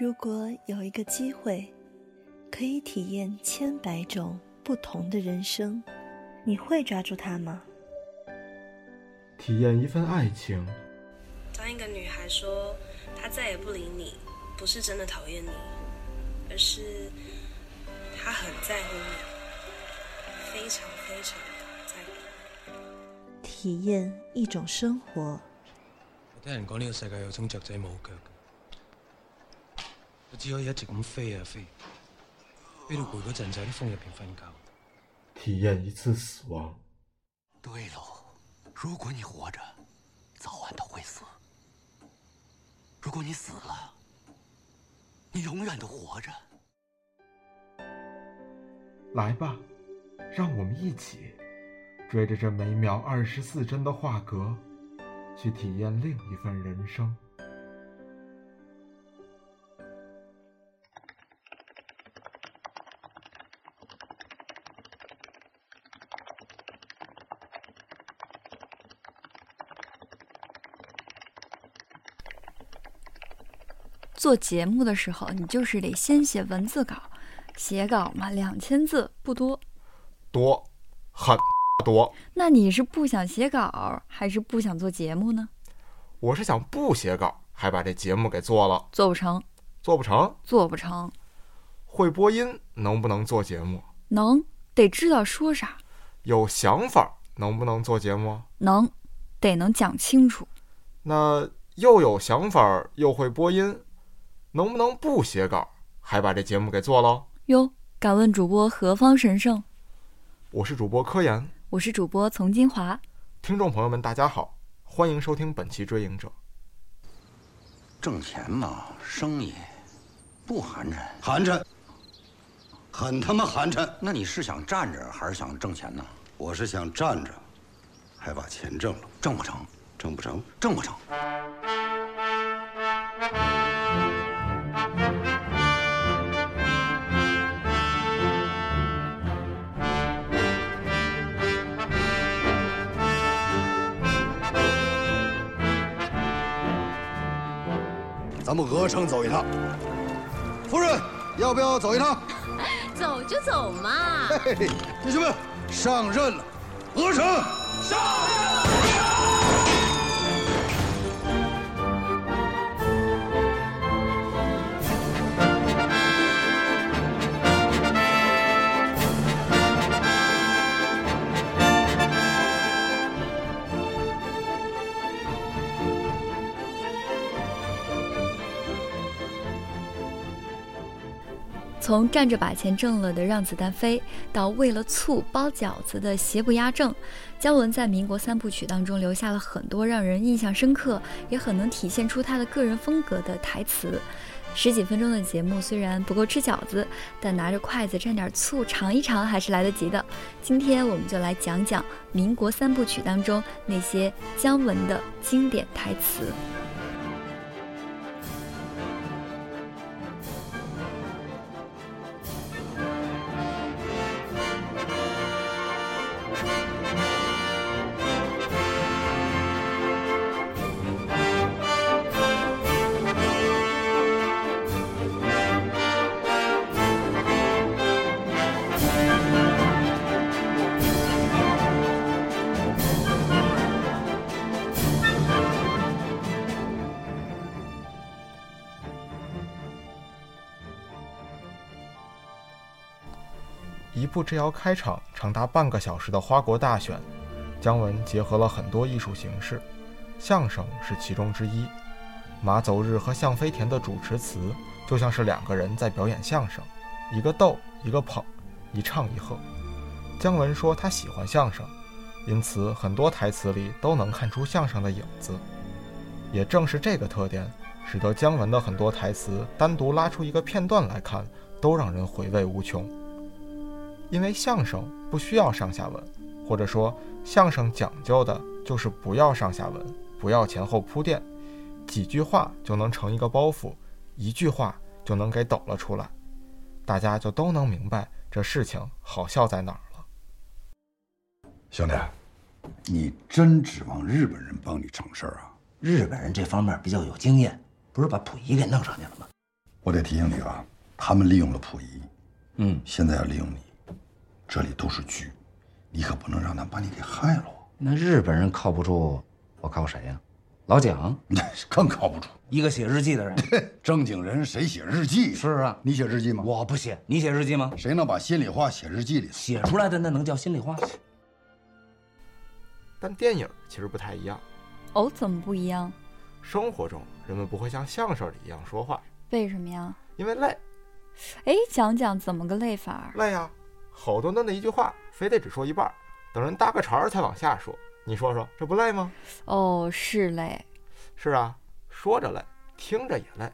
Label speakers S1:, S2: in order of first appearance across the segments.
S1: 如果有一个机会，可以体验千百种不同的人生，你会抓住它吗？
S2: 体验一份爱情。
S3: 当一个女孩说她再也不理你，不是真的讨厌你，而是她很在乎你，非常非常在乎。
S1: 体验一种生活。
S4: 我听人讲呢个世界有种雀仔冇脚嘅，佢只可以一直咁飞啊飞，飞到攰嗰阵就喺啲风入边瞓觉。
S2: 体验一次死亡。
S5: 对喽，如果你活着，早晚都会死；如果你死了，你永远都活着。
S2: 来吧，让我们一起追着这每秒二十四帧的画格，去体验另一份人生。
S6: 做节目的时候，你就是得先写文字稿，写稿嘛，两千字不多。
S2: 多，很多。
S6: 那你是不想写稿，还是不想做节目呢？
S2: 我是想不写稿，还把这节目给做了。
S6: 做不成，
S2: 做不成，
S6: 做不成。
S2: 会播音能不能做节目？
S6: 能，得知道说啥。
S2: 有想法能不能做节目？
S6: 能，得能讲清楚。
S2: 那又有想法又会播音，能不能不写稿，还把这节目给做了？
S6: 哟，敢问主播何方神圣？
S2: 我是主播科研，
S6: 我是主播丛金华。
S2: 听众朋友们，大家好，欢迎收听本期《追影者》。
S5: 挣钱嘛，生意不寒碜，
S7: 寒碜，很他妈寒碜。
S5: 那你是想站着还是想挣钱呢？
S7: 我是想站着，还把钱挣了，
S5: 挣不成，
S7: 挣不成，
S5: 挣不成。
S7: 咱们鹅城走一趟。夫人，要不要走一趟？
S8: 走就走嘛。
S7: 弟兄们，上任了，鹅城上任。
S6: 从站着把钱挣了的让子弹飞，到为了醋包饺子的邪不压正，姜文在民国三部曲当中留下了很多让人印象深刻，也很能体现出他的个人风格的台词。十几分钟的节目虽然不够吃饺子，但拿着筷子蘸点醋尝一尝还是来得及的。今天我们就来讲讲民国三部曲当中那些姜文的经典台词。
S2: 步之遥开场长达半个小时的花国大选，姜文结合了很多艺术形式，相声是其中之一。马走日和向飞田的主持词就像是两个人在表演相声，一个逗，一个捧，一唱一和。姜文说他喜欢相声，因此很多台词里都能看出相声的影子。也正是这个特点，使得姜文的很多台词单独拉出一个片段来看，都让人回味无穷。因为相声不需要上下文，或者说相声讲究的就是不要上下文，不要前后铺垫，几句话就能成一个包袱，一句话就能给抖了出来，大家就都能明白这事情好笑在哪儿了。
S7: 兄弟，你真指望日本人帮你成事儿啊？
S9: 日本人这方面比较有经验，不是把溥仪给弄上去了吗？
S7: 我得提醒你啊，他们利用了溥仪，
S5: 嗯，
S7: 现在要利用你，这里都是局，你可不能让他把你给害了。
S5: 那日本人靠不住，我靠谁呀？老蒋，
S7: 那 是更靠不住。
S5: 一个写日记的人。
S7: 正经人谁写日记？
S5: 是啊，
S7: 你写日记吗？
S5: 我不写。你写日记吗？
S7: 谁能把心里话写日记里？
S5: 写出来的那能叫心里话？
S2: 但电影其实不太一样。
S6: 哦，怎么不一样？
S2: 生活中人们不会像相声里一样说话，
S6: 为什么呀？
S2: 因为累。
S6: 哎，讲讲怎么个累法？
S2: 累呀，好多的那一句话，非得只说一半，等人搭个茬儿才往下说。你说说，这不累吗？
S6: 哦，是累。
S2: 是啊，说着累，听着也累。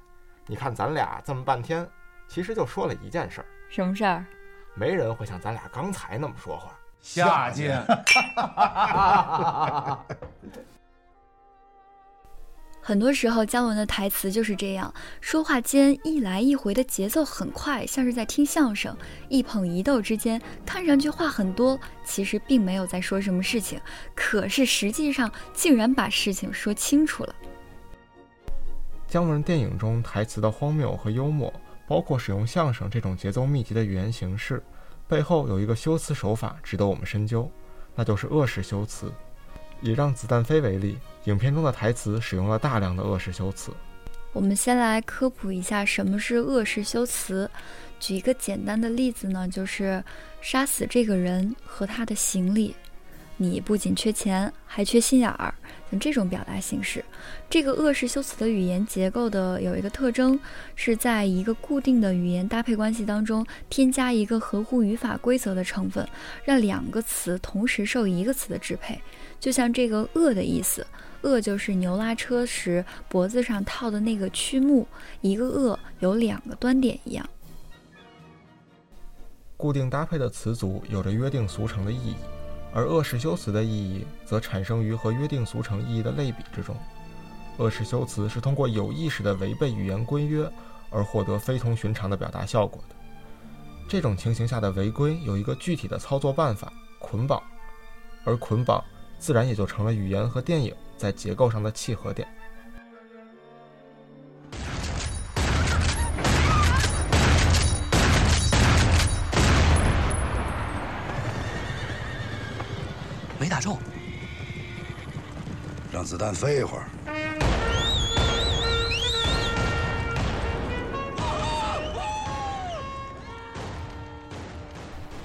S2: 你看咱俩这么半天，其实就说了一件事儿。
S6: 什么事儿？
S2: 没人会像咱俩刚才那么说话。
S5: 下贱。
S6: 很多时候，姜文的台词就是这样，说话间一来一回的节奏很快，像是在听相声。一捧一逗之间，看上去话很多，其实并没有在说什么事情，可是实际上竟然把事情说清楚了。
S2: 姜文电影中台词的荒谬和幽默，包括使用相声这种节奏密集的语言形式，背后有一个修辞手法值得我们深究，那就是恶式修辞。以《让子弹飞》为例，影片中的台词使用了大量的恶式修辞。
S6: 我们先来科普一下什么是恶式修辞。举一个简单的例子呢，就是杀死这个人和他的行李。你不仅缺钱，还缺心眼儿，像这种表达形式。这个恶式修辞的语言结构的有一个特征，是在一个固定的语言搭配关系当中，添加一个合乎语法规则的成分，让两个词同时受一个词的支配。就像这个“恶”的意思，“恶”就是牛拉车时脖子上套的那个曲目，一个“恶”有两个端点一样。
S2: 固定搭配的词组有着约定俗成的意义。而恶式修辞的意义则产生于和约定俗成意义的类比之中。恶式修辞是通过有意识的违背语言规约而获得非同寻常的表达效果的。这种情形下的违规有一个具体的操作办法——捆绑，而捆绑自然也就成了语言和电影在结构上的契合点。
S5: 中，
S7: 让子弹飞一会儿。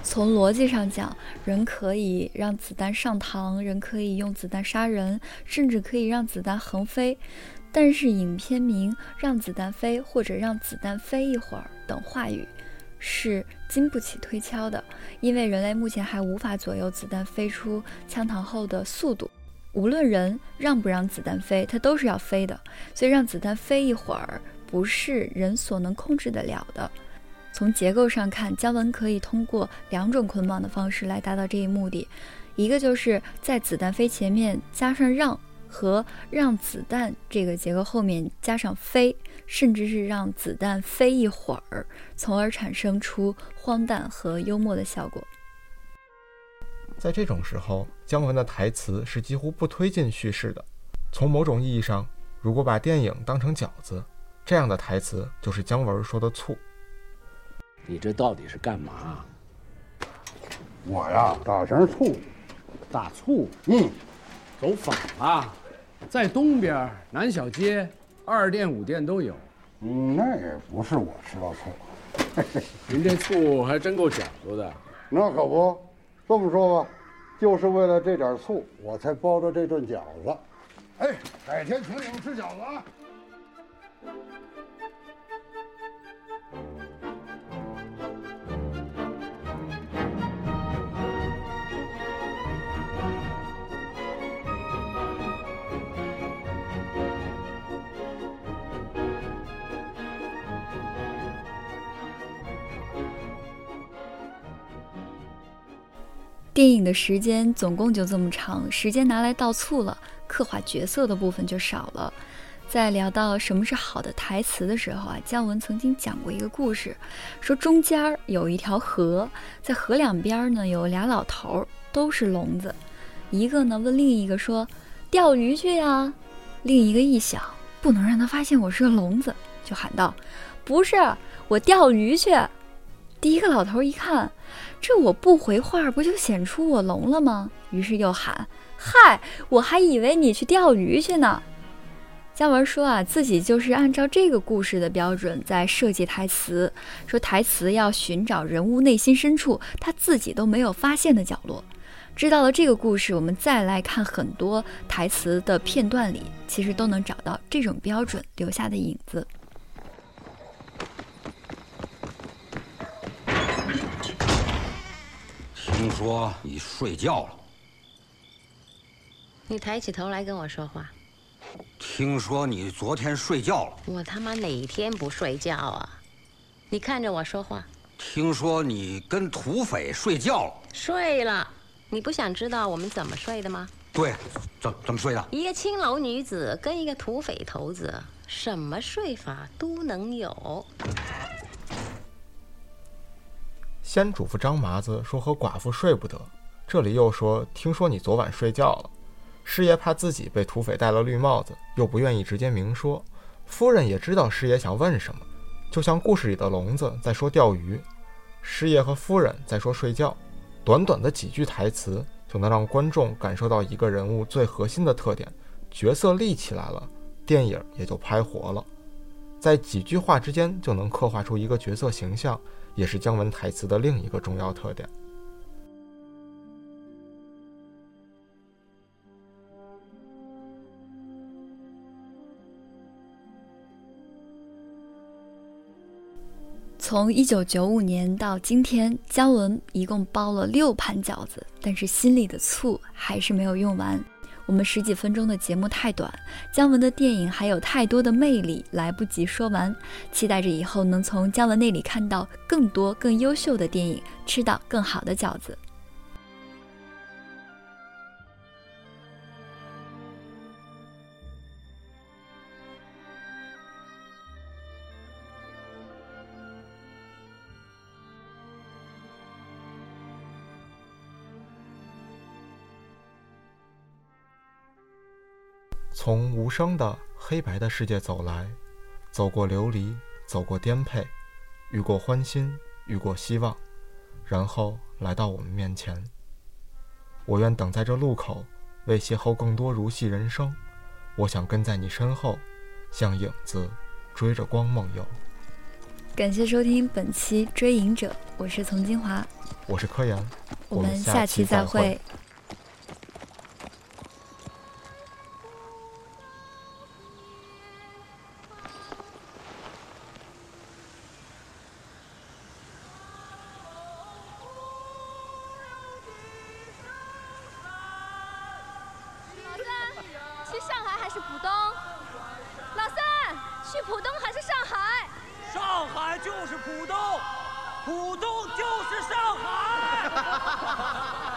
S6: 从逻辑上讲，人可以让子弹上膛，人可以用子弹杀人，甚至可以让子弹横飞。但是影片名“让子弹飞”或者“让子弹飞一会儿”等话语。是经不起推敲的，因为人类目前还无法左右子弹飞出枪膛后的速度。无论人让不让子弹飞，它都是要飞的。所以让子弹飞一会儿，不是人所能控制得了的。从结构上看，姜文可以通过两种捆绑的方式来达到这一目的：一个就是在子弹飞前面加上让。和让子弹这个结构后面加上飞，甚至是让子弹飞一会儿，从而产生出荒诞和幽默的效果。
S2: 在这种时候，姜文的台词是几乎不推进叙事的。从某种意义上，如果把电影当成饺子，这样的台词就是姜文说的醋。
S9: 你这到底是干嘛？
S7: 我呀，打瓶醋，
S9: 大醋。
S7: 嗯，
S9: 走反了。在东边南小街，二店五店都有。
S7: 嗯，那也不是我吃到醋。
S9: 您这醋还真够讲究的。
S7: 那可不，这么说吧，就是为了这点醋，我才包的这顿饺子。哎，改天请你们吃饺子啊！
S6: 电影的时间总共就这么长，时间拿来倒醋了，刻画角色的部分就少了。在聊到什么是好的台词的时候啊，姜文曾经讲过一个故事，说中间有一条河，在河两边呢有俩老头，都是聋子。一个呢问另一个说：“钓鱼去呀。”另一个一想，不能让他发现我是个聋子，就喊道：“不是，我钓鱼去。”第一个老头一看，这我不回话，不就显出我聋了吗？于是又喊：“嗨，我还以为你去钓鱼去呢。”姜文说啊，自己就是按照这个故事的标准在设计台词，说台词要寻找人物内心深处他自己都没有发现的角落。知道了这个故事，我们再来看很多台词的片段里，其实都能找到这种标准留下的影子。
S5: 听说你睡觉了。
S8: 你抬起头来跟我说话。
S5: 听说你昨天睡觉了。
S8: 我他妈哪天不睡觉啊？你看着我说话。
S5: 听说你跟土匪睡觉了。
S8: 睡了。你不想知道我们怎么睡的吗？
S5: 对，怎怎么睡的？
S8: 一个青楼女子跟一个土匪头子，什么睡法都能有。
S2: 先嘱咐张麻子说和寡妇睡不得，这里又说听说你昨晚睡觉了。师爷怕自己被土匪戴了绿帽子，又不愿意直接明说。夫人也知道师爷想问什么，就像故事里的聋子在说钓鱼，师爷和夫人在说睡觉。短短的几句台词就能让观众感受到一个人物最核心的特点，角色立起来了，电影也就拍活了。在几句话之间就能刻画出一个角色形象。也是姜文台词的另一个重要特点。
S6: 从一九九五年到今天，姜文一共包了六盘饺子，但是心里的醋还是没有用完。我们十几分钟的节目太短，姜文的电影还有太多的魅力，来不及说完。期待着以后能从姜文那里看到更多更优秀的电影，吃到更好的饺子。
S2: 从无声的黑白的世界走来，走过流离，走过颠沛，遇过欢欣，遇过希望，然后来到我们面前。我愿等在这路口，为邂逅更多如戏人生。我想跟在你身后，像影子追着光梦游。
S6: 感谢收听本期《追影者》，我是丛金华，
S2: 我是柯岩，
S6: 我们下期再会。浦东还是上海？
S10: 上海就是浦东浦东就是上海。